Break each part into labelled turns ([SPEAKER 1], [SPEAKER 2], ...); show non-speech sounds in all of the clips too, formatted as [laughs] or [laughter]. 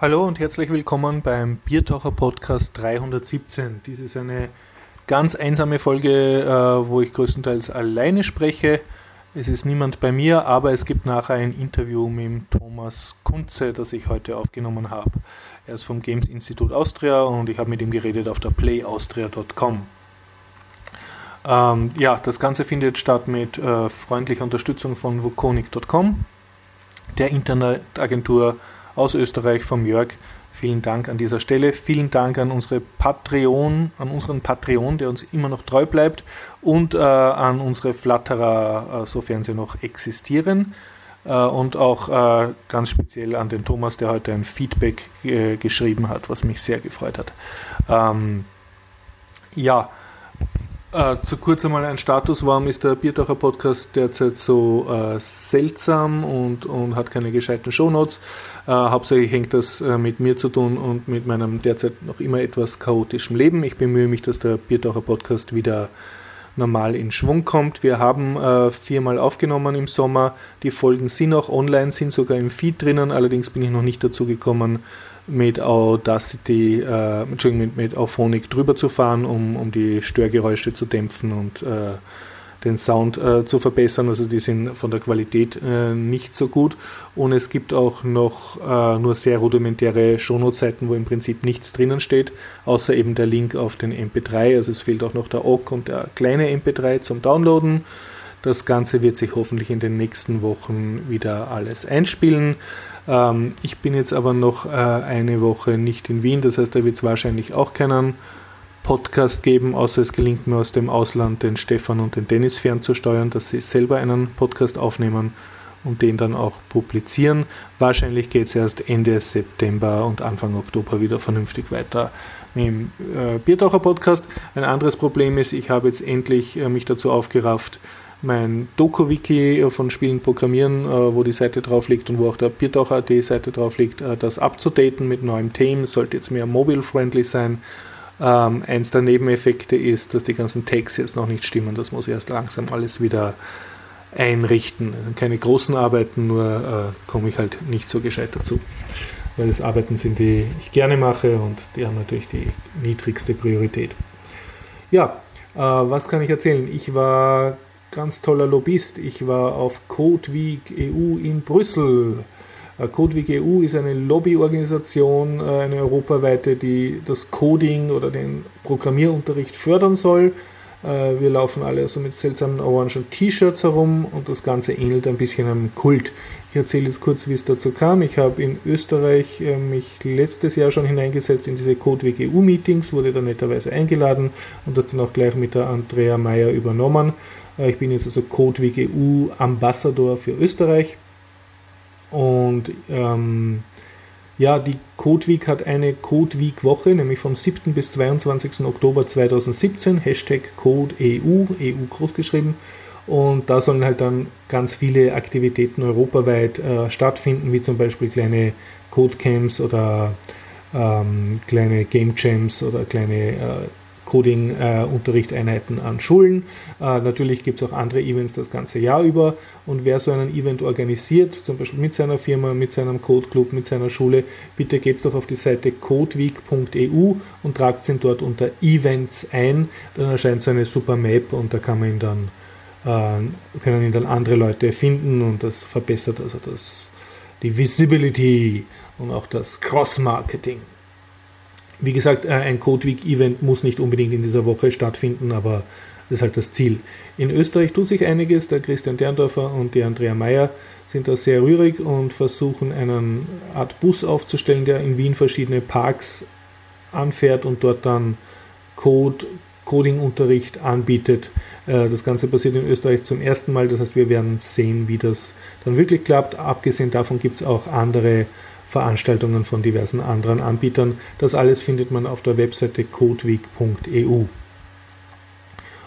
[SPEAKER 1] Hallo und herzlich willkommen beim Biertaucher Podcast 317. Dies ist eine ganz einsame Folge, äh, wo ich größtenteils alleine spreche. Es ist niemand bei mir, aber es gibt nachher ein Interview mit Thomas Kunze, das ich heute aufgenommen habe. Er ist vom Games Institute Austria und ich habe mit ihm geredet auf der playaustria.com. Ähm, ja, das Ganze findet statt mit äh, freundlicher Unterstützung von Vuconic.com, der Internetagentur aus Österreich vom Jörg. Vielen Dank an dieser Stelle. Vielen Dank an unsere Patreon, an unseren Patreon, der uns immer noch treu bleibt, und äh, an unsere Flatterer, äh, sofern sie noch existieren. Äh, und auch äh, ganz speziell an den Thomas, der heute ein Feedback äh, geschrieben hat, was mich sehr gefreut hat. Ähm, ja, äh, zu kurz einmal ein Status, warum ist der Biertaucher Podcast derzeit so äh, seltsam und, und hat keine gescheiten Shownotes? Äh, hauptsächlich hängt das äh, mit mir zu tun und mit meinem derzeit noch immer etwas chaotischen Leben. Ich bemühe mich, dass der Biertaucher Podcast wieder normal in Schwung kommt. Wir haben äh, viermal aufgenommen im Sommer. Die Folgen sind auch online, sind sogar im Feed drinnen. Allerdings bin ich noch nicht dazu gekommen, mit Audacity, äh, Entschuldigung, mit, mit Auphonic drüber zu fahren, um, um die Störgeräusche zu dämpfen und äh, den Sound äh, zu verbessern. Also die sind von der Qualität äh, nicht so gut. Und es gibt auch noch äh, nur sehr rudimentäre Shownote-Seiten, wo im Prinzip nichts drinnen steht, außer eben der Link auf den MP3. Also es fehlt auch noch der OGG und der kleine MP3 zum Downloaden. Das Ganze wird sich hoffentlich in den nächsten Wochen wieder alles einspielen. Ähm, ich bin jetzt aber noch äh, eine Woche nicht in Wien, das heißt, da wird es wahrscheinlich auch keinen Podcast geben, außer es gelingt mir aus dem Ausland den Stefan und den Dennis fernzusteuern, dass sie selber einen Podcast aufnehmen und den dann auch publizieren. Wahrscheinlich geht es erst Ende September und Anfang Oktober wieder vernünftig weiter mit dem äh, Biertaucher Podcast. Ein anderes Problem ist, ich habe jetzt endlich äh, mich dazu aufgerafft, mein Doku-Wiki von Spielen Programmieren, äh, wo die Seite drauf liegt und wo auch der Biertaucher.at Seite drauf liegt, äh, das abzudaten mit neuem Thema. Sollte jetzt mehr mobile-friendly sein. Ähm, eins der Nebeneffekte ist, dass die ganzen Tags jetzt noch nicht stimmen. Das muss ich erst langsam alles wieder einrichten. Keine großen Arbeiten, nur äh, komme ich halt nicht so gescheit dazu. Weil es Arbeiten sind, die ich gerne mache und die haben natürlich die niedrigste Priorität. Ja, äh, was kann ich erzählen? Ich war ganz toller Lobbyist. Ich war auf Code Week EU in Brüssel. Äh, Code Week EU ist eine Lobbyorganisation, äh, eine europaweite, die das Coding oder den Programmierunterricht fördern soll. Äh, wir laufen alle so mit seltsamen orangen T-Shirts herum und das Ganze ähnelt ein bisschen einem Kult. Ich erzähle jetzt kurz, wie es dazu kam. Ich habe in Österreich mich letztes Jahr schon hineingesetzt in diese Code Week EU Meetings, wurde da netterweise eingeladen und das dann auch gleich mit der Andrea Meyer übernommen. Äh, ich bin jetzt also CodeWGU Ambassador für Österreich. Und ähm, ja, die CodeWeek hat eine CodeWeek-Woche, nämlich vom 7. bis 22. Oktober 2017, Hashtag CodeEU, EU großgeschrieben. Und da sollen halt dann ganz viele Aktivitäten europaweit äh, stattfinden, wie zum Beispiel kleine Codecamps oder ähm, kleine Game Jams oder kleine äh, Coding-Unterrichteinheiten an Schulen. Äh, natürlich gibt es auch andere Events das ganze Jahr über. Und wer so einen Event organisiert, zum Beispiel mit seiner Firma, mit seinem Code-Club, mit seiner Schule, bitte geht doch auf die Seite codeweek.eu und tragt ihn dort unter Events ein. Dann erscheint so eine super Map und da kann man ihn dann, äh, können ihn dann andere Leute finden und das verbessert also das, die Visibility und auch das Cross-Marketing. Wie gesagt, äh, ein Codeweek-Event muss nicht unbedingt in dieser Woche stattfinden, aber das ist halt das Ziel. In Österreich tut sich einiges. Der Christian Derndorfer und die Andrea Meyer sind da sehr rührig und versuchen eine Art Bus aufzustellen, der in Wien verschiedene Parks anfährt und dort dann Code, Coding-Unterricht anbietet. Äh, das Ganze passiert in Österreich zum ersten Mal, das heißt, wir werden sehen, wie das dann wirklich klappt. Abgesehen davon gibt es auch andere Veranstaltungen von diversen anderen Anbietern. Das alles findet man auf der Webseite codeweek.eu.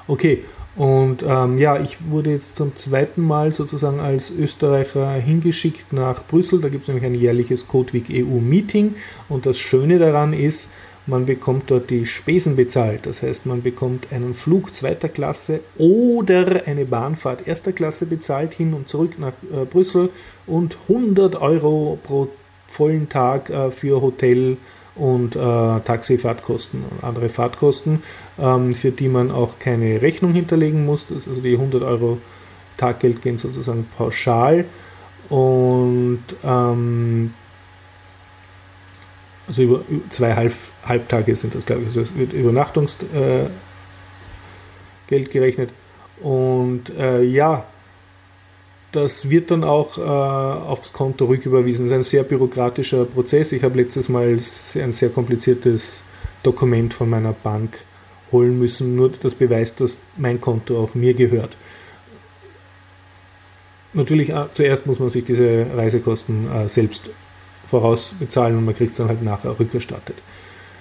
[SPEAKER 1] Okay, und ähm, ja, ich wurde jetzt zum zweiten Mal sozusagen als Österreicher hingeschickt nach Brüssel. Da gibt es nämlich ein jährliches Codeweek EU Meeting. Und das Schöne daran ist, man bekommt dort die Spesen bezahlt. Das heißt, man bekommt einen Flug zweiter Klasse oder eine Bahnfahrt erster Klasse bezahlt hin und zurück nach äh, Brüssel und 100 Euro pro vollen Tag äh, für Hotel und äh, Taxifahrtkosten und andere Fahrtkosten, ähm, für die man auch keine Rechnung hinterlegen muss. also die 100 Euro Taggeld gehen sozusagen pauschal und ähm, also über zwei Halb, Halbtage sind das, glaube ich. Also es wird Übernachtungsgeld äh, gerechnet. Und äh, ja, das wird dann auch äh, aufs Konto rücküberwiesen. Das ist ein sehr bürokratischer Prozess. Ich habe letztes Mal ein sehr kompliziertes Dokument von meiner Bank holen müssen, nur das beweist, dass mein Konto auch mir gehört. Natürlich, äh, zuerst muss man sich diese Reisekosten äh, selbst vorausbezahlen und man kriegt es dann halt nachher rückerstattet.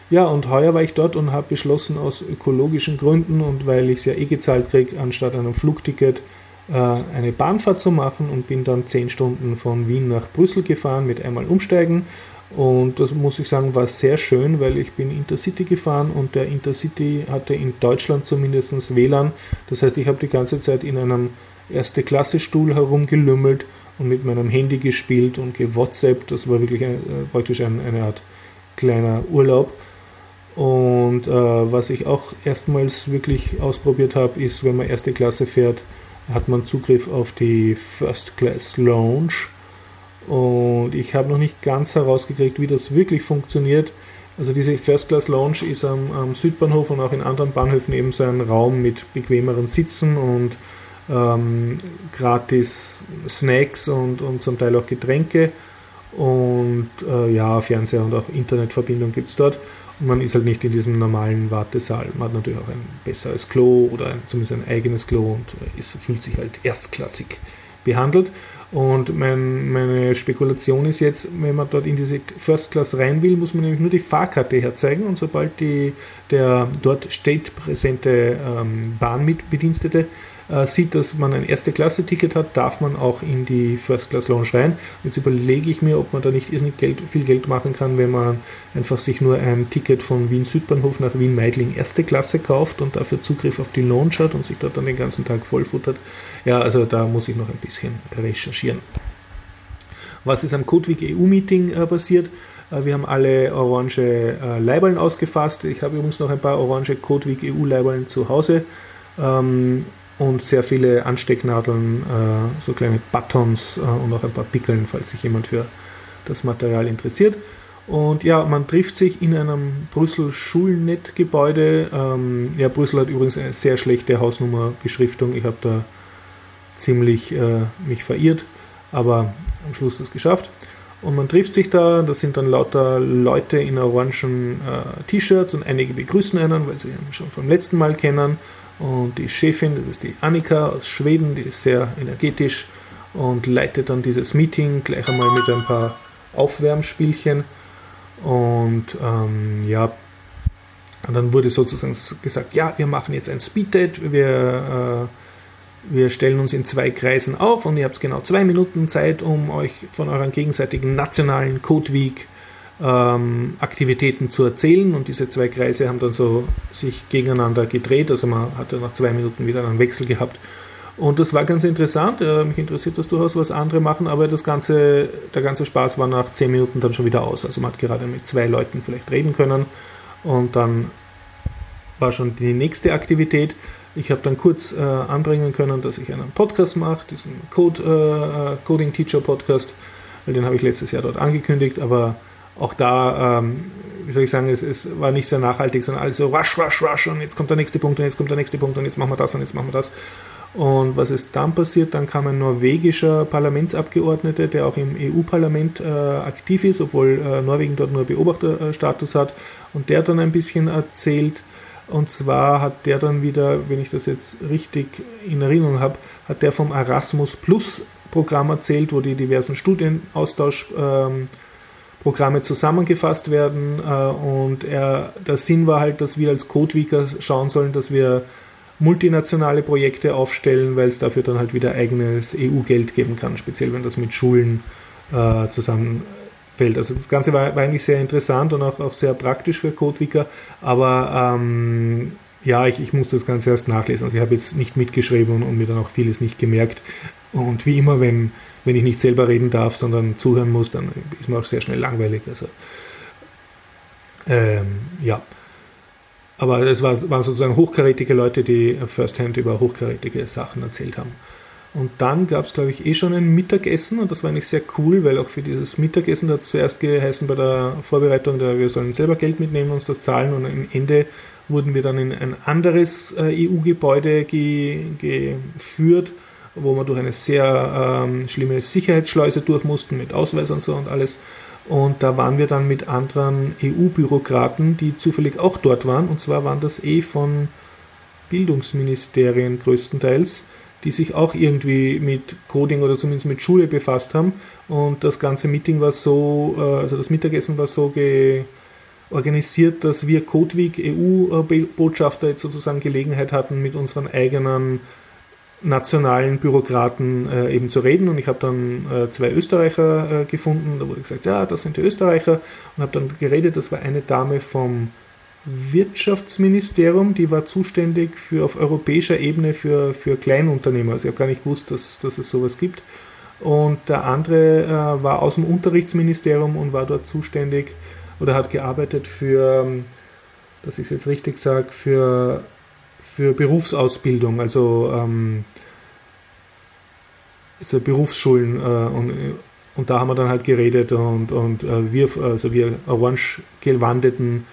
[SPEAKER 1] Ja, und heuer war ich dort und habe beschlossen, aus ökologischen Gründen und weil ich es ja eh gezahlt kriege, anstatt einem Flugticket äh, eine Bahnfahrt zu machen und bin dann 10 Stunden von Wien nach Brüssel gefahren mit einmal umsteigen. Und das muss ich sagen, war sehr schön, weil ich bin Intercity gefahren und der Intercity hatte in Deutschland zumindest WLAN. Das heißt, ich habe die ganze Zeit in einem Erste-Klasse-Stuhl herumgelümmelt und mit meinem Handy gespielt und gewhatsappt. Das war wirklich eine, äh, praktisch ein, eine Art kleiner Urlaub. Und äh, was ich auch erstmals wirklich ausprobiert habe, ist, wenn man erste Klasse fährt, hat man Zugriff auf die First Class Lounge. Und ich habe noch nicht ganz herausgekriegt, wie das wirklich funktioniert. Also diese First Class Lounge ist am, am Südbahnhof und auch in anderen Bahnhöfen eben so ein Raum mit bequemeren Sitzen und ähm, gratis Snacks und, und zum Teil auch Getränke. Und äh, ja, Fernseher und auch Internetverbindung gibt es dort. Und man ist halt nicht in diesem normalen Wartesaal. Man hat natürlich auch ein besseres Klo oder ein, zumindest ein eigenes Klo und ist, fühlt sich halt erstklassig behandelt. Und mein, meine Spekulation ist jetzt, wenn man dort in diese First Class rein will, muss man nämlich nur die Fahrkarte herzeigen und sobald die, der dort steht präsente ähm, Bahnbedienstete äh, sieht, dass man ein Erste-Klasse-Ticket hat, darf man auch in die First-Class-Lounge rein. Jetzt überlege ich mir, ob man da nicht Geld, viel Geld machen kann, wenn man einfach sich nur ein Ticket von Wien Südbahnhof nach Wien Meidling erste Klasse kauft und dafür Zugriff auf die Lounge hat und sich dort dann den ganzen Tag vollfuttert. Ja, also da muss ich noch ein bisschen recherchieren. Was ist am Codewig EU-Meeting äh, passiert? Äh, wir haben alle orange äh, Leiballen ausgefasst. Ich habe übrigens noch ein paar orange Codewig EU-Leiballen zu Hause. Ähm, und sehr viele Anstecknadeln, äh, so kleine Buttons äh, und auch ein paar Pickeln, falls sich jemand für das Material interessiert. Und ja, man trifft sich in einem Brüssel Schulnet-Gebäude. Ähm, ja, Brüssel hat übrigens eine sehr schlechte Hausnummerbeschriftung. Ich habe da ziemlich äh, mich verirrt, aber am Schluss das geschafft. Und man trifft sich da, das sind dann lauter Leute in orangen äh, T-Shirts und einige begrüßen einen, weil sie ihn schon vom letzten Mal kennen. Und die Chefin, das ist die Annika aus Schweden, die ist sehr energetisch und leitet dann dieses Meeting gleich einmal mit ein paar Aufwärmspielchen. Und ähm, ja, und dann wurde sozusagen gesagt, ja, wir machen jetzt ein Speeddate, wir, äh, wir stellen uns in zwei Kreisen auf und ihr habt genau zwei Minuten Zeit, um euch von euren gegenseitigen nationalen Code Week ähm, Aktivitäten zu erzählen und diese zwei Kreise haben dann so sich gegeneinander gedreht, also man hatte nach zwei Minuten wieder einen Wechsel gehabt. Und das war ganz interessant. Äh, mich interessiert das durchaus, was andere machen, aber das ganze, der ganze Spaß war nach zehn Minuten dann schon wieder aus. Also man hat gerade mit zwei Leuten vielleicht reden können und dann war schon die nächste Aktivität. Ich habe dann kurz äh, anbringen können, dass ich einen Podcast mache, diesen Code, äh, äh Coding Teacher Podcast, weil den habe ich letztes Jahr dort angekündigt, aber auch da, ähm, wie soll ich sagen, es, es, war nicht sehr nachhaltig, sondern alles so rush, rush, rush und jetzt kommt der nächste Punkt und jetzt kommt der nächste Punkt und jetzt machen wir das und jetzt machen wir das. Und was ist dann passiert? Dann kam ein norwegischer Parlamentsabgeordneter, der auch im EU-Parlament äh, aktiv ist, obwohl äh, Norwegen dort nur Beobachterstatus hat. Und der hat dann ein bisschen erzählt. Und zwar hat der dann wieder, wenn ich das jetzt richtig in Erinnerung habe, hat der vom Erasmus Plus Programm erzählt, wo die diversen Studienaustausch ähm, Programme zusammengefasst werden. Äh, und er, der Sinn war halt, dass wir als Codeweaker schauen sollen, dass wir multinationale Projekte aufstellen, weil es dafür dann halt wieder eigenes EU-Geld geben kann, speziell wenn das mit Schulen äh, zusammenfällt. Also das Ganze war, war, eigentlich sehr interessant und auch, auch sehr praktisch für Codeweaker, aber ähm, ja, ich, ich muss das Ganze erst nachlesen. Also ich habe jetzt nicht mitgeschrieben und, und, mir dann auch vieles nicht gemerkt. Und wie immer, wenn, wenn ich nicht selber reden darf, sondern zuhören muss, dann ist mir auch sehr schnell langweilig. Also ähm, ja. Aber es war, waren sozusagen hochkarätige Leute, die firsthand über hochkarätige Sachen erzählt haben. Und dann gab es, glaube ich, eh schon ein Mittagessen und das war eigentlich sehr cool, weil auch für dieses Mittagessen hat es zuerst geheißen bei der Vorbereitung, da wir sollen selber Geld mitnehmen, uns das zahlen und am Ende wurden wir dann in ein anderes äh, EU-Gebäude ge geführt, wo wir durch eine sehr ähm, schlimme Sicherheitsschleuse durch mussten mit Ausweis und so und alles. Und da waren wir dann mit anderen EU-Bürokraten, die zufällig auch dort waren. Und zwar waren das eh von Bildungsministerien größtenteils die sich auch irgendwie mit Coding oder zumindest mit Schule befasst haben. Und das ganze Meeting war so, äh, also das Mittagessen war so organisiert, dass wir Codeweek EU-Botschafter jetzt sozusagen Gelegenheit hatten, mit unseren eigenen nationalen Bürokraten äh, eben zu reden. Und ich habe dann äh, zwei Österreicher äh, gefunden. Da wurde gesagt, ja, das sind die Österreicher. Und habe dann geredet, das war eine Dame vom Wirtschaftsministerium, die war zuständig für auf europäischer Ebene für, für Kleinunternehmer. Also ich habe gar nicht gewusst, dass, dass es sowas gibt. Und der andere äh, war aus dem Unterrichtsministerium und war dort zuständig oder hat gearbeitet für, ähm, dass ich es jetzt richtig sage, für, für Berufsausbildung, also ähm, so Berufsschulen. Äh, und, und da haben wir dann halt geredet und, und äh, wir, also wir orange gewandeten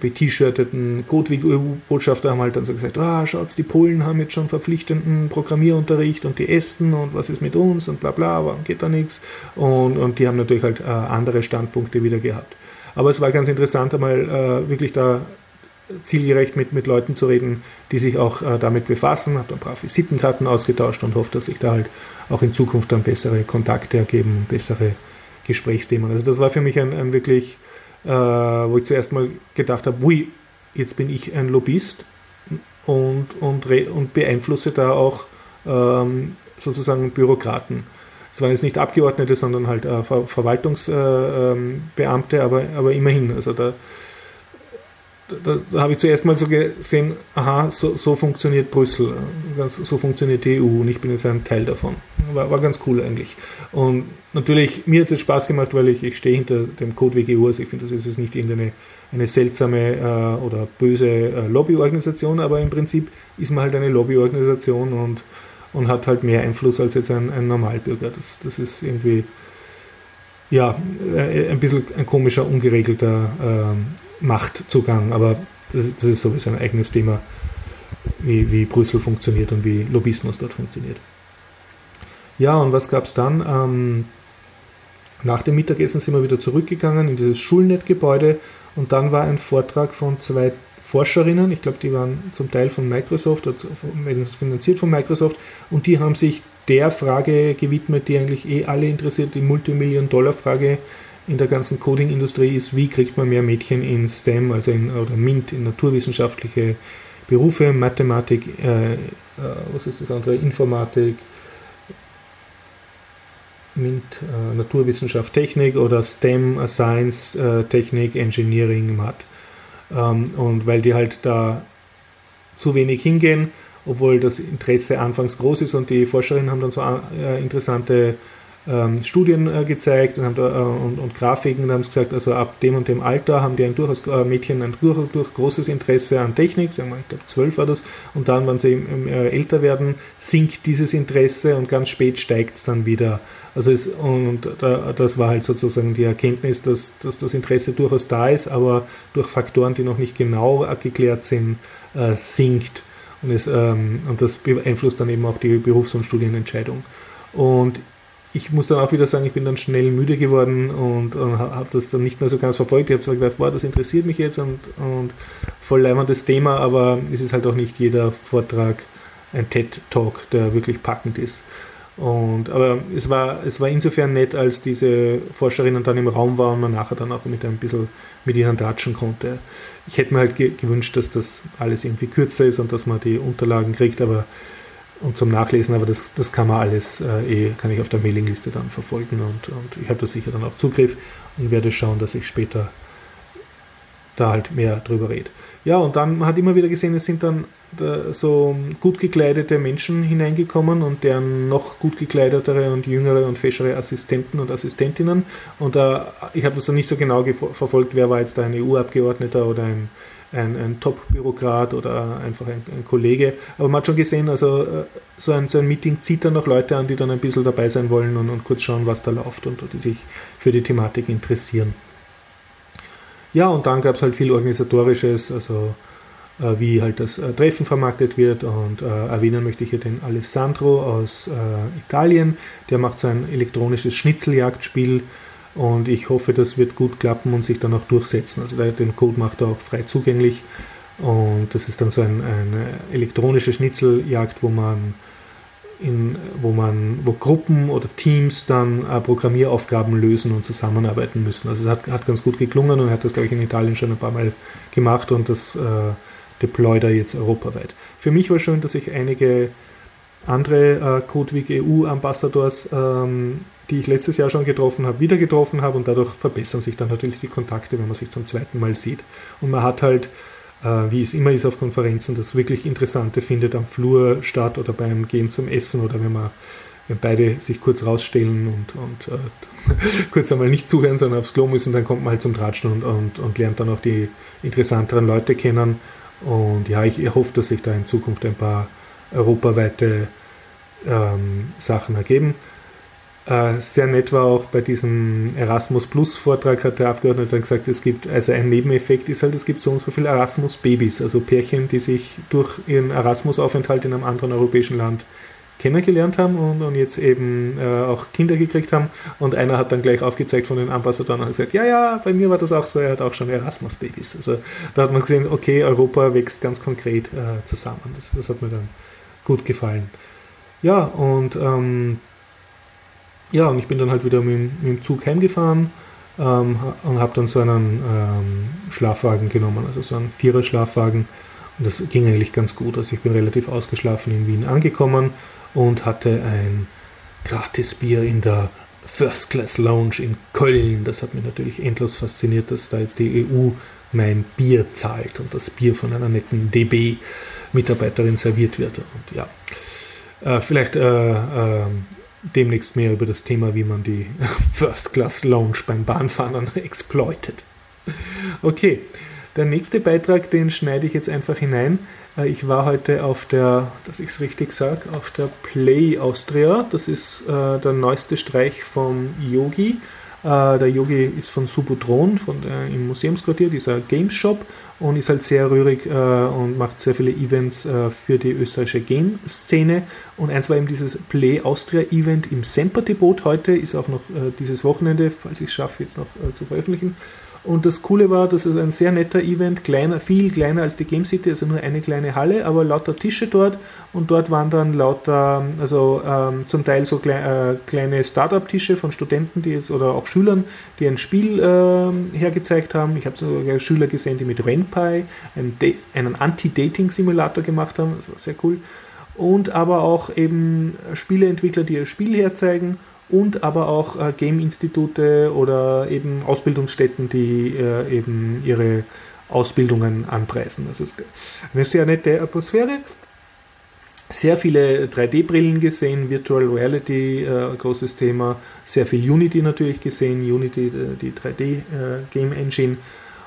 [SPEAKER 1] bet-shirteten Codewig-EU-Botschafter haben halt dann so gesagt, ah, schaut, die Polen haben jetzt schon verpflichtenden Programmierunterricht und die Esten und was ist mit uns und bla bla, warum geht da nichts? Und, und die haben natürlich halt äh, andere Standpunkte wieder gehabt. Aber es war ganz interessant, einmal äh, wirklich da zielgerecht mit, mit Leuten zu reden, die sich auch äh, damit befassen, habe dann brav Visitenkarten ausgetauscht und hoffe, dass sich da halt auch in Zukunft dann bessere Kontakte ergeben, bessere Gesprächsthemen. Also das war für mich ein, ein wirklich äh, wo ich zuerst mal gedacht habe, ui, jetzt bin ich ein Lobbyist und, und, und beeinflusse da auch ähm, sozusagen Bürokraten. Es waren jetzt nicht Abgeordnete, sondern halt äh, Ver Verwaltungsbeamte, äh, aber, aber immerhin. Also da, da, da habe ich zuerst mal so gesehen, aha, so, so funktioniert Brüssel, so funktioniert die EU und ich bin jetzt ein Teil davon. War, war ganz cool eigentlich. Und natürlich, mir hat es Spaß gemacht, weil ich, ich stehe hinter dem Code WGU, also ich finde, das ist jetzt nicht irgendeine eine seltsame äh, oder böse äh, Lobbyorganisation, aber im Prinzip ist man halt eine Lobbyorganisation und, und hat halt mehr Einfluss als jetzt ein, ein Normalbürger. Das, das ist irgendwie ja, äh, ein bisschen ein komischer, ungeregelter äh, Machtzugang, aber das, das, ist sowieso ein eigenes Thema, wie, wie Brüssel funktioniert und wie Lobbyismus dort funktioniert. Ja, und was gab es dann? Ähm, nach dem Mittagessen sind wir wieder zurückgegangen in dieses Schulnet-Gebäude und dann war ein Vortrag von zwei Forscherinnen, ich glaube, die waren zum Teil von Microsoft, oder finanziert von Microsoft, und die haben sich der Frage gewidmet, die eigentlich eh alle interessiert, die Multimillion-Dollar-Frage in der ganzen Coding-Industrie ist, wie kriegt man mehr Mädchen in STEM, also in oder MINT, in naturwissenschaftliche Berufe, Mathematik, äh, äh, was ist das andere, Informatik, MINT, äh, Naturwissenschaft, Technik oder STEM, äh, Science, äh, Technik, Engineering, Math. Ähm, und weil die halt da zu wenig hingehen, obwohl das Interesse anfangs groß ist und die Forscherinnen haben dann so äh, interessante ähm, Studien äh, gezeigt und, haben da, äh, und, und, Grafiken und haben gesagt, also ab dem und dem Alter haben die ein durchaus äh, Mädchen ein durchaus, durch großes Interesse an Technik, sagen wir, ich glaube zwölf war das, und dann, wenn sie im, äh, älter werden, sinkt dieses Interesse und ganz spät steigt es dann wieder. Also es, und da, das war halt sozusagen die Erkenntnis, dass, dass das Interesse durchaus da ist, aber durch Faktoren, die noch nicht genau geklärt sind, äh, sinkt. Und, es, ähm, und das beeinflusst dann eben auch die Berufs- und Studienentscheidung. Und ich muss dann auch wieder sagen, ich bin dann schnell müde geworden und, und habe das dann nicht mehr so ganz verfolgt. Ich habe zwar gedacht, wow, das interessiert mich jetzt und, und voll leimendes Thema, aber es ist halt auch nicht jeder Vortrag ein TED-Talk, der wirklich packend ist. Und, aber es war, es war insofern nett, als diese Forscherinnen dann im Raum waren und man nachher dann auch mit ein bisschen mit ihnen tratschen konnte. Ich hätte mir halt ge gewünscht, dass das alles irgendwie kürzer ist und dass man die Unterlagen kriegt, aber und zum Nachlesen, aber das, das kann man alles äh, eh, kann ich auf der Mailingliste dann verfolgen und, und ich habe da sicher dann auch Zugriff und werde schauen, dass ich später da halt mehr drüber redet. Ja, und dann man hat immer wieder gesehen, es sind dann so gut gekleidete Menschen hineingekommen und deren noch gut gekleidetere und jüngere und feschere Assistenten und Assistentinnen. Und äh, ich habe das dann nicht so genau verfolgt, wer war jetzt da ein EU-Abgeordneter oder ein, ein, ein Top-Bürokrat oder einfach ein, ein, Kollege. Aber man hat schon gesehen, also äh, so ein, so ein Meeting zieht dann noch Leute an, die dann ein bisschen dabei sein wollen und, und kurz schauen, was da läuft und die sich für die Thematik interessieren. Ja, und dann gab es halt viel Organisatorisches, also äh, wie halt das äh, Treffen vermarktet wird. Und äh, erwähnen möchte ich hier den Alessandro aus äh, Italien, der macht so ein elektronisches Schnitzeljagdspiel. Und ich hoffe, das wird gut klappen und sich dann auch durchsetzen. Also den Code macht er auch frei zugänglich. Und das ist dann so ein, eine elektronische Schnitzeljagd, wo man in, wo man, wo Gruppen oder Teams dann äh, Programmieraufgaben lösen und zusammenarbeiten müssen. Also es hat, hat ganz gut geklungen und er hat das, glaube ich, in Italien schon ein paar Mal gemacht und das äh, deployt er jetzt europaweit. Für mich war schön, dass ich einige andere äh, Codewig EU-Ambassadors, ähm, die ich letztes Jahr schon getroffen habe, wieder getroffen habe und dadurch verbessern sich dann natürlich die Kontakte, wenn man sich zum zweiten Mal sieht. Und man hat halt äh, wie es immer ist auf Konferenzen, das wirklich Interessante findet am Flur statt oder beim Gehen zum Essen oder wenn man wenn beide sich kurz rausstellen und, und äh, [laughs] kurz einmal nicht zuhören, sondern aufs Klo müssen, dann kommt man halt zum Tratschen und, und, und lernt dann auch die interessanteren Leute kennen. Und ja, ich hoffe, dass sich da in Zukunft ein paar europaweite ähm, Sachen ergeben. Äh, sehr nett war auch bei diesem Erasmus Plus Vortrag, hat der Abgeordnete gesagt, es gibt, also ein Nebeneffekt ist halt, es gibt so und so viele Erasmus Babys, also Pärchen, die sich durch ihren Erasmus Aufenthalt in einem anderen europäischen Land kennengelernt haben und, und jetzt eben äh, auch Kinder gekriegt haben. Und einer hat dann gleich aufgezeigt von den Ambassadoren und gesagt, ja, ja, bei mir war das auch so, er hat auch schon Erasmus-Babys. Also da hat man gesehen, okay, Europa wächst ganz konkret äh, zusammen. Das, das, hat mir dann gut gefallen. Ja, und ähm, ja, und ich bin dann halt wieder mit, mit dem Zug heimgefahren ähm, und habe dann so einen ähm, Schlafwagen genommen, also so einen Vierer-Schlafwagen. Und das ging eigentlich ganz gut. Also ich bin relativ ausgeschlafen in Wien angekommen und hatte ein Gratisbier in der First Class Lounge in Köln. Das hat mich natürlich endlos fasziniert, dass da jetzt die EU mein Bier zahlt und das Bier von einer netten DB-Mitarbeiterin serviert wird. Und ja, äh, vielleicht äh, äh, demnächst mehr über das Thema, wie man die [laughs] First Class Lounge beim Bahnfahren exploitet. Okay, der nächste Beitrag, den schneide ich jetzt einfach hinein. Äh, ich war heute auf der, dass ich es richtig sage, auf der Play Austria. Das ist äh, der neueste Streich vom Yogi. Äh, der Yogi ist von Subotron, von der, im Museumsquartier, dieser Games Shop und ist halt sehr rührig äh, und macht sehr viele Events äh, für die österreichische Game-Szene. Und eins war eben dieses Play Austria Event im Semper-Depot heute, ist auch noch äh, dieses Wochenende, falls ich es schaffe, jetzt noch äh, zu veröffentlichen. Und das Coole war, dass es ein sehr netter Event, kleiner, viel kleiner als die Game City, also nur eine kleine Halle, aber lauter Tische dort und dort waren dann lauter, also ähm, zum Teil so klei äh, kleine Startup-Tische von Studenten die jetzt, oder auch Schülern, die ein Spiel äh, hergezeigt haben. Ich habe sogar Schüler gesehen, die mit RenPy einen, einen Anti-Dating-Simulator gemacht haben, das war sehr cool. Und aber auch eben Spieleentwickler, die ihr Spiel herzeigen und aber auch äh, Game-Institute oder eben Ausbildungsstätten, die äh, eben ihre Ausbildungen anpreisen. Das ist eine sehr nette Atmosphäre. Sehr viele 3D-Brillen gesehen, Virtual Reality, äh, großes Thema, sehr viel Unity natürlich gesehen, Unity, äh, die 3D-Game äh, Engine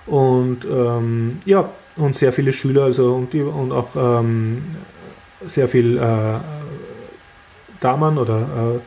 [SPEAKER 1] und ähm, ja, und sehr viele Schüler, also und, die, und auch ähm, sehr viel äh, Damen oder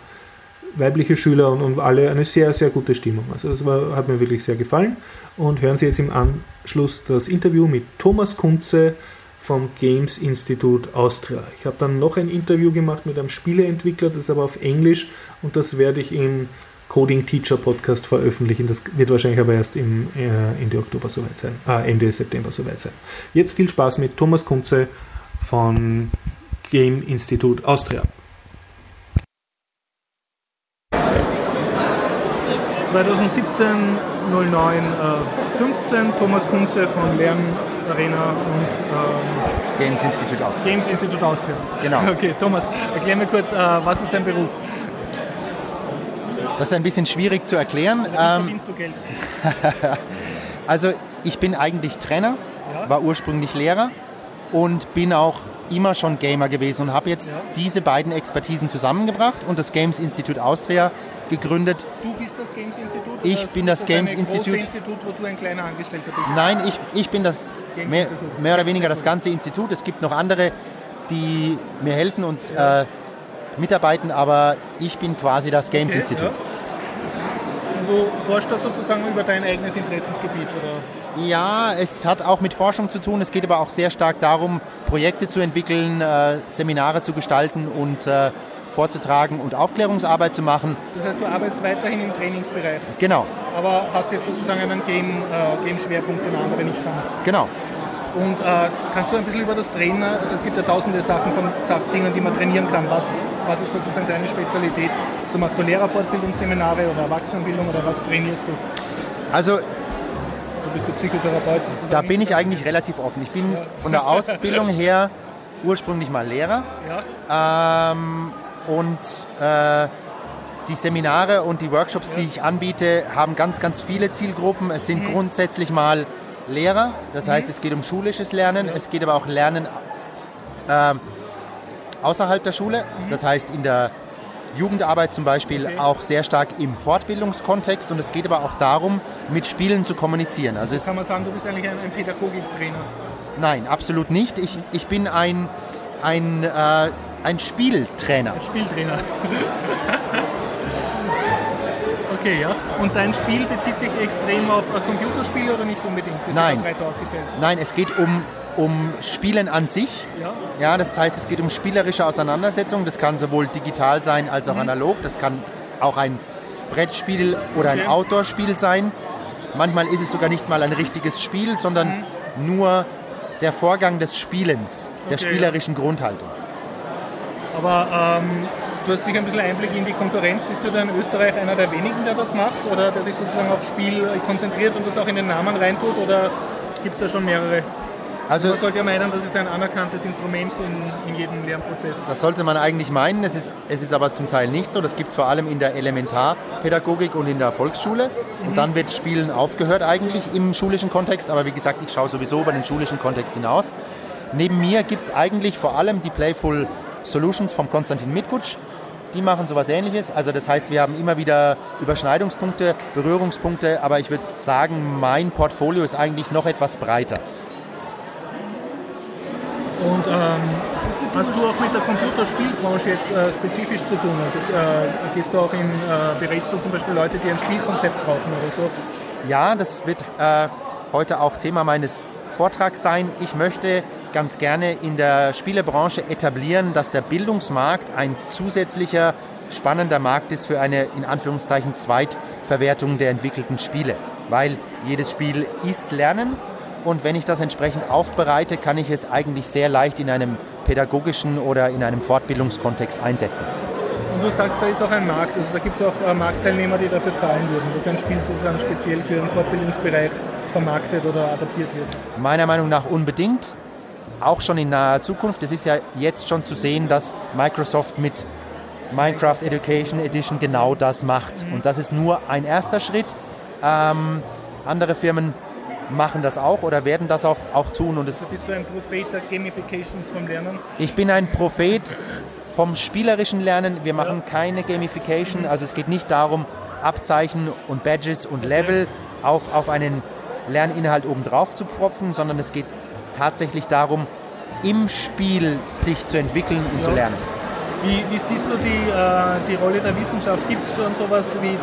[SPEAKER 1] weibliche Schüler und, und, alle eine sehr, sehr gute Stimmung. Also das war, hat mir wirklich sehr gefallen. Und hören Sie jetzt im Anschluss das Interview mit Thomas Kunze vom Games Institute Austria. Ich habe dann noch ein Interview gemacht mit einem Spieleentwickler, das ist aber auf Englisch und das werde ich im Coding Teacher Podcast veröffentlichen. Das wird wahrscheinlich aber erst im äh, Ende Oktober soweit sein, äh, Ende September soweit sein. Jetzt viel Spaß mit Thomas Kunze von Game Institute Austria. 2017 09 äh, 15 Thomas Kunze von Lern Arena und ähm,
[SPEAKER 2] Games Institute Austria.
[SPEAKER 1] Games Institute Austria.
[SPEAKER 2] Genau. [laughs]
[SPEAKER 1] Okay, Thomas, erklär mir kurz, äh, was ist dein Beruf?
[SPEAKER 2] Das ist ein bisschen schwierig zu erklären.
[SPEAKER 1] Ähm, verdienst du Geld? [laughs]
[SPEAKER 2] also ich bin eigentlich Trainer, ja. war ursprünglich Lehrer und bin auch immer schon Gamer gewesen und habe jetzt ja. diese beiden Expertisen zusammengebracht und das Games Institute Austria gegründet.
[SPEAKER 3] Du bist das Games Institute?
[SPEAKER 2] Ich bin das, das Games Institute.
[SPEAKER 3] Institut, wo du ein kleiner Angestellter bist?
[SPEAKER 2] Nein, ich, ich bin das mehr, mehr, oder weniger das ganze Institut. Es gibt noch andere, die mir helfen und ja. äh, mitarbeiten, aber ich bin quasi das Games okay, Institute. Ja.
[SPEAKER 3] Und du forschst das sozusagen über dein eigenes Interessensgebiet, oder?
[SPEAKER 2] Ja, es hat auch mit Forschung zu tun. Es geht aber auch sehr stark darum, Projekte zu entwickeln, äh, Seminare zu gestalten und äh, vorzutragen und Aufklärungsarbeit zu machen.
[SPEAKER 3] Das heißt, du arbeitest weiterhin im Trainingsbereich?
[SPEAKER 2] Genau.
[SPEAKER 3] Aber hast jetzt sozusagen einen Game, äh, Game-Schwerpunkt, den andere nicht haben?
[SPEAKER 2] Genau.
[SPEAKER 3] Und äh, kannst du ein bisschen über das Trainer, es gibt ja tausende Sachen von Dingen, die man trainieren kann. Was, was ist sozusagen deine Spezialität? So machst du Lehrerfortbildungsseminare oder Erwachsenenbildung oder was trainierst du?
[SPEAKER 2] Also
[SPEAKER 3] Du bist du Psychotherapeut?
[SPEAKER 2] Da bin ich eigentlich relativ offen. Ich bin ja. von der Ausbildung her ursprünglich mal Lehrer. Ja. Ähm, und äh, die Seminare und die Workshops, die ich anbiete, haben ganz, ganz viele Zielgruppen. Es sind mhm. grundsätzlich mal Lehrer, das heißt, mhm. es geht um schulisches Lernen, es geht aber auch Lernen äh, außerhalb der Schule, mhm. das heißt in der Jugendarbeit zum Beispiel okay. auch sehr stark im Fortbildungskontext und es geht aber auch darum, mit Spielen zu kommunizieren.
[SPEAKER 3] Also kann man sagen, du bist eigentlich ein, ein Pädagogiktrainer?
[SPEAKER 2] Nein, absolut nicht. Ich, ich bin ein, ein äh, ein Spieltrainer. Ein
[SPEAKER 3] Spieltrainer. [laughs] okay, ja. Und dein Spiel bezieht sich extrem auf Computerspiele oder nicht unbedingt?
[SPEAKER 2] Bist Nein. Nein, es geht um, um Spielen an sich. Ja. ja. Das heißt, es geht um spielerische Auseinandersetzung. Das kann sowohl digital sein als auch mhm. analog. Das kann auch ein Brettspiel oder okay. ein Outdoor-Spiel sein. Manchmal ist es sogar nicht mal ein richtiges Spiel, sondern mhm. nur der Vorgang des Spielens, der okay, spielerischen ja. Grundhaltung.
[SPEAKER 3] Aber ähm, du hast sicher ein bisschen Einblick in die Konkurrenz. Bist du da in Österreich einer der wenigen, der das macht oder der sich sozusagen aufs Spiel konzentriert und das auch in den Namen reintut oder gibt es da schon mehrere? Also, man sollte ja meinen, das ist ein anerkanntes Instrument in, in jedem Lernprozess.
[SPEAKER 2] Das sollte man eigentlich meinen, es ist, es ist aber zum Teil nicht so. Das gibt es vor allem in der Elementarpädagogik und in der Volksschule. Mhm. Und dann wird Spielen aufgehört eigentlich im schulischen Kontext. Aber wie gesagt, ich schaue sowieso über den schulischen Kontext hinaus. Neben mir gibt es eigentlich vor allem die Playful Solutions vom Konstantin Mitkutsch. Die machen sowas ähnliches. Also das heißt, wir haben immer wieder Überschneidungspunkte, Berührungspunkte, aber ich würde sagen, mein Portfolio ist eigentlich noch etwas breiter.
[SPEAKER 3] Und ähm, hast du auch mit der Computerspielbranche jetzt äh, spezifisch zu tun? Also äh, gehst du auch in, äh, berätst du zum Beispiel Leute, die ein Spielkonzept brauchen oder so?
[SPEAKER 2] Ja, das wird äh, heute auch Thema meines Vortrags sein. Ich möchte ganz gerne in der Spielebranche etablieren, dass der Bildungsmarkt ein zusätzlicher spannender Markt ist für eine in Anführungszeichen Zweitverwertung der entwickelten Spiele. Weil jedes Spiel ist Lernen und wenn ich das entsprechend aufbereite, kann ich es eigentlich sehr leicht in einem pädagogischen oder in einem Fortbildungskontext einsetzen.
[SPEAKER 3] Und du sagst, da ist auch ein Markt, also da gibt es auch äh, Marktteilnehmer, die dafür zahlen würden, dass ein Spiel sozusagen speziell für einen Fortbildungsbereich vermarktet oder adaptiert wird?
[SPEAKER 2] Meiner Meinung nach unbedingt auch schon in naher Zukunft. Es ist ja jetzt schon zu sehen, dass Microsoft mit Minecraft Education Edition genau das macht. Mhm. Und das ist nur ein erster Schritt. Ähm, andere Firmen machen das auch oder werden das auch, auch tun. Und es
[SPEAKER 3] Bist du ein Prophet der Gamification vom Lernen?
[SPEAKER 2] Ich bin ein Prophet vom spielerischen Lernen. Wir machen ja. keine Gamification. Also es geht nicht darum, Abzeichen und Badges und Level auf, auf einen Lerninhalt obendrauf zu pfropfen, sondern es geht tatsächlich darum, im Spiel sich zu entwickeln und ja. zu lernen.
[SPEAKER 3] Wie, wie, siehst du die, äh, die Rolle der Wissenschaft? Gibt es schon sowas wie,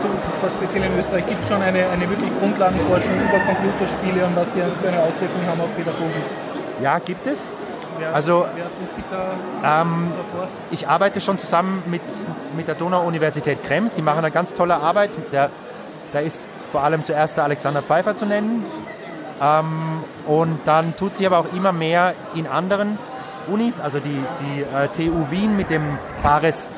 [SPEAKER 3] speziell in Österreich, gibt es schon eine, eine wirklich Grundlagenforschung über Computerspiele und was die für eine Auswirkung haben auf Pädagogik?
[SPEAKER 2] Ja, gibt es. Wer, also, wer ähm, ich arbeite schon zusammen mit, mit der Donau-Universität Krems. Die machen eine ganz tolle Arbeit. Der, da ist vor allem zuerst der Alexander Pfeiffer zu nennen, ähm, und dann tut sich aber auch immer mehr in anderen Unis, also die, die äh, TU Wien mit dem Fares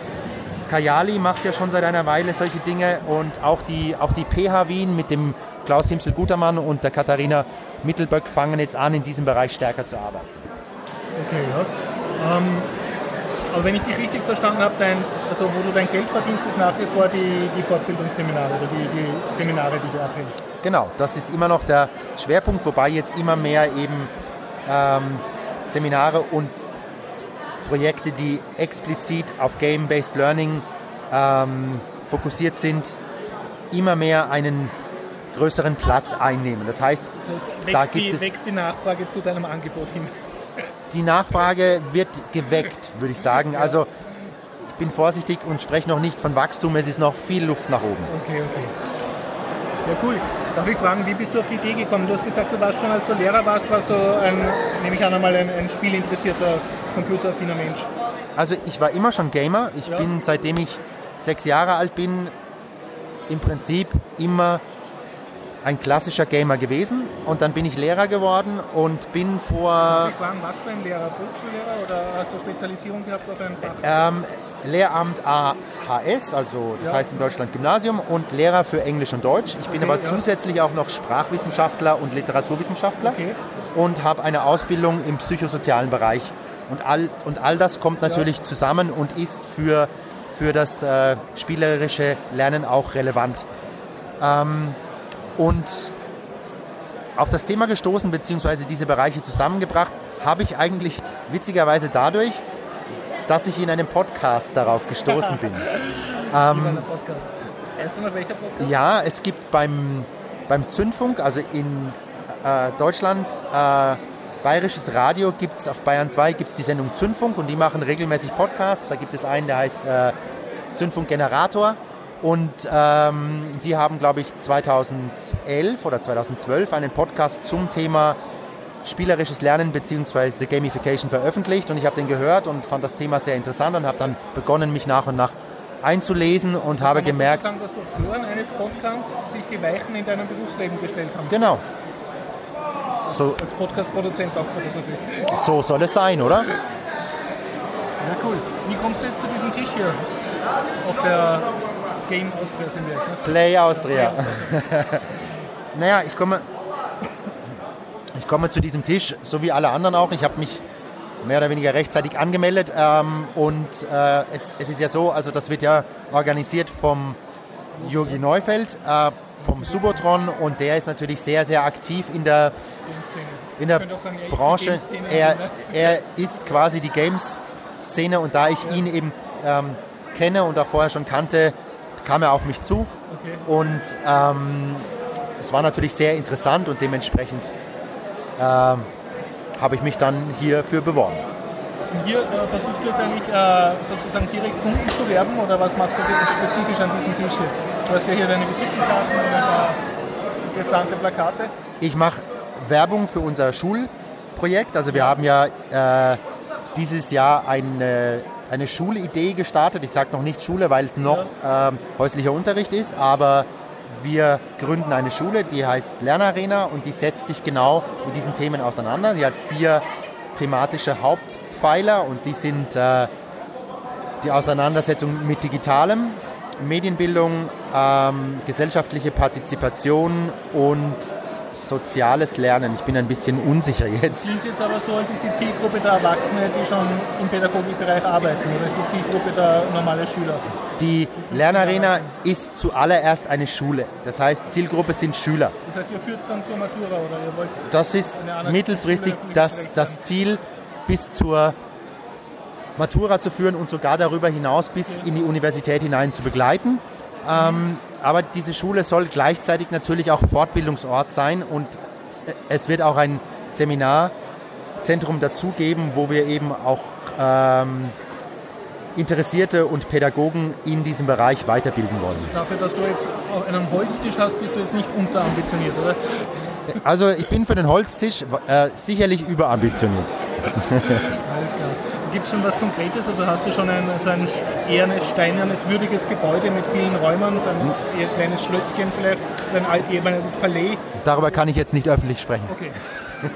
[SPEAKER 2] Kajali macht ja schon seit einer Weile solche Dinge und auch die, auch die PH Wien mit dem Klaus Himsel Gutermann und der Katharina Mittelböck fangen jetzt an, in diesem Bereich stärker zu arbeiten.
[SPEAKER 3] Okay, ja. Ähm, Aber wenn ich dich richtig verstanden habe, dein, also wo du dein Geld verdienst, ist nach wie vor die, die Fortbildungsseminare oder die, die Seminare, die du abhältst.
[SPEAKER 2] Genau, das ist immer noch der Schwerpunkt, wobei jetzt immer mehr eben ähm, Seminare und Projekte, die explizit auf Game-Based Learning ähm, fokussiert sind, immer mehr einen größeren Platz einnehmen. Das heißt, das heißt
[SPEAKER 3] da gibt die, es wächst die Nachfrage zu deinem Angebot hin.
[SPEAKER 2] Die Nachfrage wird geweckt, würde ich sagen. Also ich bin vorsichtig und spreche noch nicht von Wachstum, es ist noch viel Luft nach oben.
[SPEAKER 3] Okay, okay. Ja, cool. Darf ich fragen, wie bist du auf die Idee gekommen? Du hast gesagt, du warst schon, als du Lehrer warst, warst du, ein, nehme ich an, einmal ein, ein spielinteressierter, computeraffiner Mensch.
[SPEAKER 2] Also ich war immer schon Gamer. Ich ja. bin, seitdem ich sechs Jahre alt bin, im Prinzip immer ein klassischer Gamer gewesen und dann bin ich Lehrer geworden und bin vor...
[SPEAKER 3] Darf ich fragen, was für ein Lehrer? Volksschullehrer oder hast du Spezialisierung gehabt auf ein Fach?
[SPEAKER 2] Ähm, Lehramt AHS, also das ja. heißt in Deutschland Gymnasium und Lehrer für Englisch und Deutsch. Ich bin okay, aber ja. zusätzlich auch noch Sprachwissenschaftler und Literaturwissenschaftler okay. und habe eine Ausbildung im psychosozialen Bereich. Und all, und all das kommt natürlich ja. zusammen und ist für, für das äh, spielerische Lernen auch relevant. Ähm, und auf das Thema gestoßen, beziehungsweise diese Bereiche zusammengebracht, habe ich eigentlich witzigerweise dadurch, dass ich in einem Podcast darauf gestoßen bin. [laughs]
[SPEAKER 3] ähm, Podcast. Weißt du noch welcher Podcast?
[SPEAKER 2] Ja, es gibt beim, beim Zündfunk, also in äh, Deutschland, äh, Bayerisches Radio gibt es auf Bayern 2 gibt es die Sendung Zündfunk und die machen regelmäßig Podcasts. Da gibt es einen, der heißt äh, Zündfunk Generator. Und ähm, die haben, glaube ich, 2011 oder 2012 einen Podcast zum Thema spielerisches Lernen bzw. Gamification veröffentlicht und ich habe den gehört und fand das Thema sehr interessant und habe dann begonnen, mich nach und nach einzulesen und habe gemerkt...
[SPEAKER 3] Sagen, dass durch Hören eines Podcasts sich die Weichen in deinem Berufsleben gestellt haben?
[SPEAKER 2] Genau.
[SPEAKER 3] So, Als Podcast-Produzent taugt man das natürlich.
[SPEAKER 2] So soll es sein, oder?
[SPEAKER 3] Ja, cool. Wie kommst du jetzt zu diesem Tisch hier? Auf der Game Austria sind wir jetzt, ne?
[SPEAKER 2] Play Austria. [laughs] naja, ich komme komme zu diesem Tisch, so wie alle anderen auch. Ich habe mich mehr oder weniger rechtzeitig angemeldet ähm, und äh, es, es, ist ja so, also das wird ja organisiert vom Jürgi Neufeld, äh, vom Subotron und der ist natürlich sehr, sehr aktiv in der, in der sagen, Branche. Er, er ist quasi die Games-Szene und da ich ihn eben ähm, kenne und auch vorher schon kannte, kam er auf mich zu okay. und ähm, es war natürlich sehr interessant und dementsprechend äh, habe ich mich dann hierfür beworben.
[SPEAKER 3] Hier äh, versuchst du jetzt eigentlich äh, sozusagen direkt Kunden zu werben oder was machst du spezifisch an diesem Tisch jetzt? Du hast ja hier deine Visitenkarten und ein paar interessante Plakate.
[SPEAKER 2] Ich mache Werbung für unser Schulprojekt. Also wir haben ja äh, dieses Jahr eine, eine Schulidee gestartet. Ich sage noch nicht Schule, weil es noch ja. Ähm, häuslicher Unterricht ist, aber wir gründen eine Schule, die heißt Lernarena und die setzt sich genau mit diesen Themen auseinander. Sie hat vier thematische Hauptpfeiler und die sind äh, die Auseinandersetzung mit Digitalem, Medienbildung, ähm, gesellschaftliche Partizipation und soziales Lernen. Ich bin ein bisschen unsicher jetzt.
[SPEAKER 3] Klingt jetzt aber so, als ist die Zielgruppe der Erwachsenen, die schon im Pädagogikbereich arbeiten, oder ist die Zielgruppe der normale Schüler?
[SPEAKER 2] Die Lernarena ist zuallererst eine Schule. Das heißt, Zielgruppe sind Schüler.
[SPEAKER 3] Das heißt, ihr führt dann zur Matura oder ihr wollt
[SPEAKER 2] Das ist mittelfristig das, das Ziel bis zur Matura zu führen und sogar darüber hinaus bis in die Universität hinein zu begleiten. Ähm, aber diese Schule soll gleichzeitig natürlich auch Fortbildungsort sein und es wird auch ein Seminarzentrum dazugeben, wo wir eben auch ähm, Interessierte und Pädagogen in diesem Bereich weiterbilden wollen.
[SPEAKER 3] Dafür, dass du jetzt einen Holztisch hast, bist du jetzt nicht unterambitioniert, oder?
[SPEAKER 2] Also ich bin für den Holztisch äh, sicherlich überambitioniert.
[SPEAKER 3] Alles klar. Gibt es schon was Konkretes? Also hast du schon ein, so ein eher ein steinernes, würdiges Gebäude mit vielen Räumen, so ein eher kleines Schlösschen vielleicht, ein altes Palais?
[SPEAKER 2] Darüber kann ich jetzt nicht öffentlich sprechen.
[SPEAKER 3] Okay. [laughs]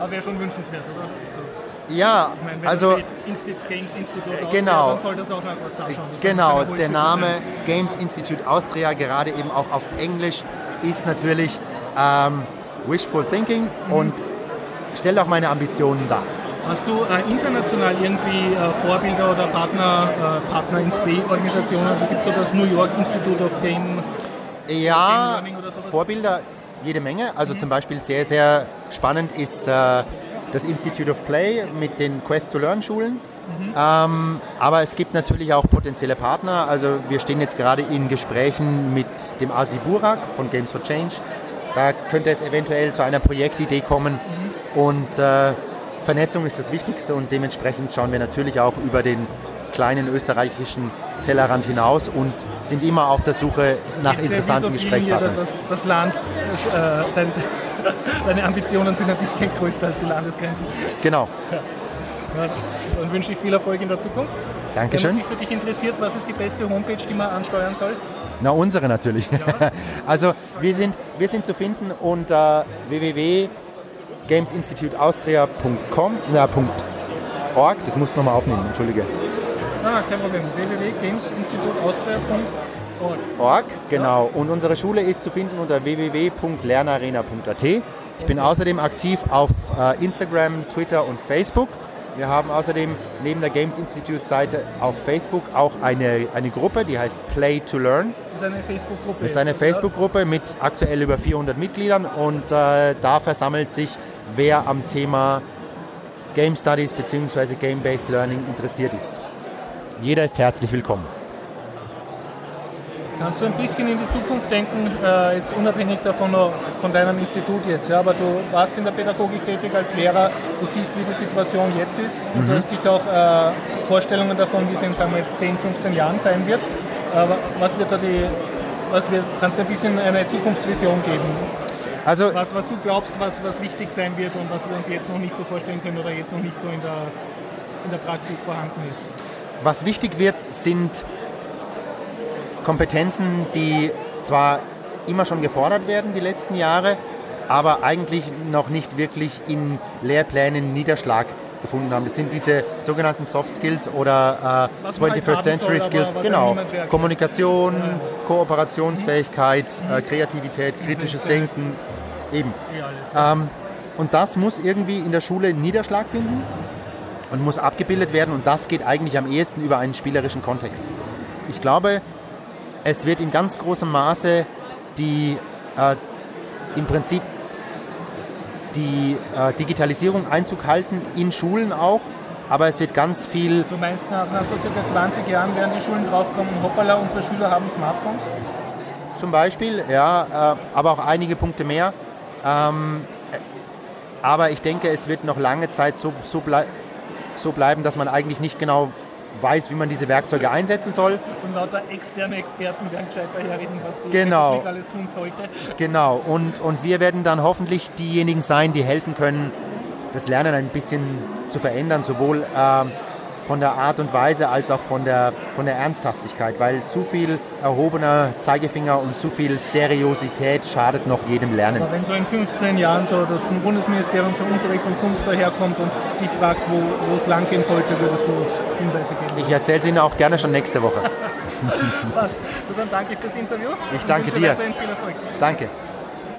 [SPEAKER 3] Aber wäre schon wünschenswert, oder?
[SPEAKER 2] So. Ja, meine, also
[SPEAKER 3] Insti Games Institute
[SPEAKER 2] Austria, genau,
[SPEAKER 3] dann soll das auch da
[SPEAKER 2] schon. Genau, der Name Games Institute Austria, gerade eben auch auf Englisch, ist natürlich ähm, Wishful Thinking mhm. und stellt auch meine Ambitionen dar.
[SPEAKER 3] Hast du äh, international irgendwie äh, Vorbilder oder Partner, äh, Partner in Spay-Organisationen? Also gibt es so das New York Institute of Game?
[SPEAKER 2] Ja, Game Vorbilder jede Menge. Also mhm. zum Beispiel sehr, sehr spannend ist äh, das Institute of Play mit den Quest to Learn Schulen. Mhm. Ähm, aber es gibt natürlich auch potenzielle Partner. Also wir stehen jetzt gerade in Gesprächen mit dem Asi Burak von Games for Change. Da könnte es eventuell zu einer Projektidee kommen. Mhm. Und äh, Vernetzung ist das Wichtigste und dementsprechend schauen wir natürlich auch über den kleinen österreichischen Tellerrand hinaus und sind immer auf der Suche nach Jetzt interessanten so Gesprächspartnern.
[SPEAKER 3] Das, das Land, äh, dein, [laughs] deine Ambitionen sind ein bisschen größer als die Landesgrenzen.
[SPEAKER 2] Genau.
[SPEAKER 3] Ja. Dann wünsche ich viel Erfolg in der Zukunft.
[SPEAKER 2] Dankeschön.
[SPEAKER 3] Wenn sich für dich interessiert, was ist die beste Homepage, die man ansteuern soll?
[SPEAKER 2] Na, unsere natürlich. Ja. [laughs] Also wir sind, wir sind zu finden unter www gamesinstituteaustria.com, na, .org, das muss nochmal aufnehmen, entschuldige.
[SPEAKER 3] Ah, kein Problem, www.gamesinstituteaustria.org.
[SPEAKER 2] Org, genau. Und unsere Schule ist zu finden unter www.lernarena.at. Ich bin außerdem aktiv auf äh, Instagram, Twitter und Facebook. Wir haben außerdem neben der Games Institute Seite auf Facebook auch eine, eine Gruppe, die heißt Play to Learn.
[SPEAKER 3] Das ist eine Facebook-Gruppe.
[SPEAKER 2] Das ist eine Facebook-Gruppe mit aktuell über 400 Mitgliedern und äh, da versammelt sich wer am Thema Game Studies bzw. Game-Based Learning interessiert ist. Jeder ist herzlich willkommen.
[SPEAKER 3] Kannst du ein bisschen in die Zukunft denken, äh, jetzt unabhängig davon von deinem Institut jetzt, ja, aber du warst in der Pädagogik tätig als Lehrer, du siehst, wie die Situation jetzt ist und mhm. du hast sicher auch äh, Vorstellungen davon, wie es in sagen wir jetzt 10, 15 Jahren sein wird. Aber was wird da die, was wird, kannst du ein bisschen eine Zukunftsvision geben? Also, was, was du glaubst, was, was wichtig sein wird und was wir uns jetzt noch nicht so vorstellen können oder jetzt noch nicht so in der, in der Praxis vorhanden ist?
[SPEAKER 2] Was wichtig wird, sind Kompetenzen, die zwar immer schon gefordert werden die letzten Jahre, aber eigentlich noch nicht wirklich in Lehrplänen Niederschlag gefunden haben. Das sind diese sogenannten Soft Skills oder äh, 21st halt Century Skills. Genau. Kommunikation. Kooperationsfähigkeit, mhm. äh, Kreativität, kritisches Denken, Eben. Ähm, und das muss irgendwie in der Schule Niederschlag finden und muss abgebildet werden und das geht eigentlich am ehesten über einen spielerischen Kontext. Ich glaube, es wird in ganz großem Maße die äh, im Prinzip die äh, Digitalisierung Einzug halten in Schulen auch, aber es wird ganz viel.
[SPEAKER 3] Du meinst, nach, nach so circa 20 Jahren werden die Schulen draufkommen, hoppala, unsere Schüler haben Smartphones?
[SPEAKER 2] Zum Beispiel, ja, äh, aber auch einige Punkte mehr. Ähm, aber ich denke, es wird noch lange Zeit so, so, blei so bleiben, dass man eigentlich nicht genau weiß, wie man diese Werkzeuge einsetzen soll.
[SPEAKER 3] Von lauter externe Experten werden gescheiter herreden, was die
[SPEAKER 2] genau.
[SPEAKER 3] Technik alles tun sollte.
[SPEAKER 2] Genau, und, und wir werden dann hoffentlich diejenigen sein, die helfen können, das Lernen ein bisschen zu verändern, sowohl äh, von der Art und Weise als auch von der, von der Ernsthaftigkeit, weil zu viel erhobener Zeigefinger und zu viel Seriosität schadet noch jedem Lernen.
[SPEAKER 3] Aber wenn so in 15 Jahren so das Bundesministerium für Unterricht und Kunst daherkommt und dich fragt, wo, wo es langgehen sollte, würdest du Hinweise geben?
[SPEAKER 2] Ich erzähle es Ihnen auch gerne schon nächste Woche. [laughs]
[SPEAKER 3] Passt. Dann danke ich fürs Interview.
[SPEAKER 2] Ich danke dir. Danke.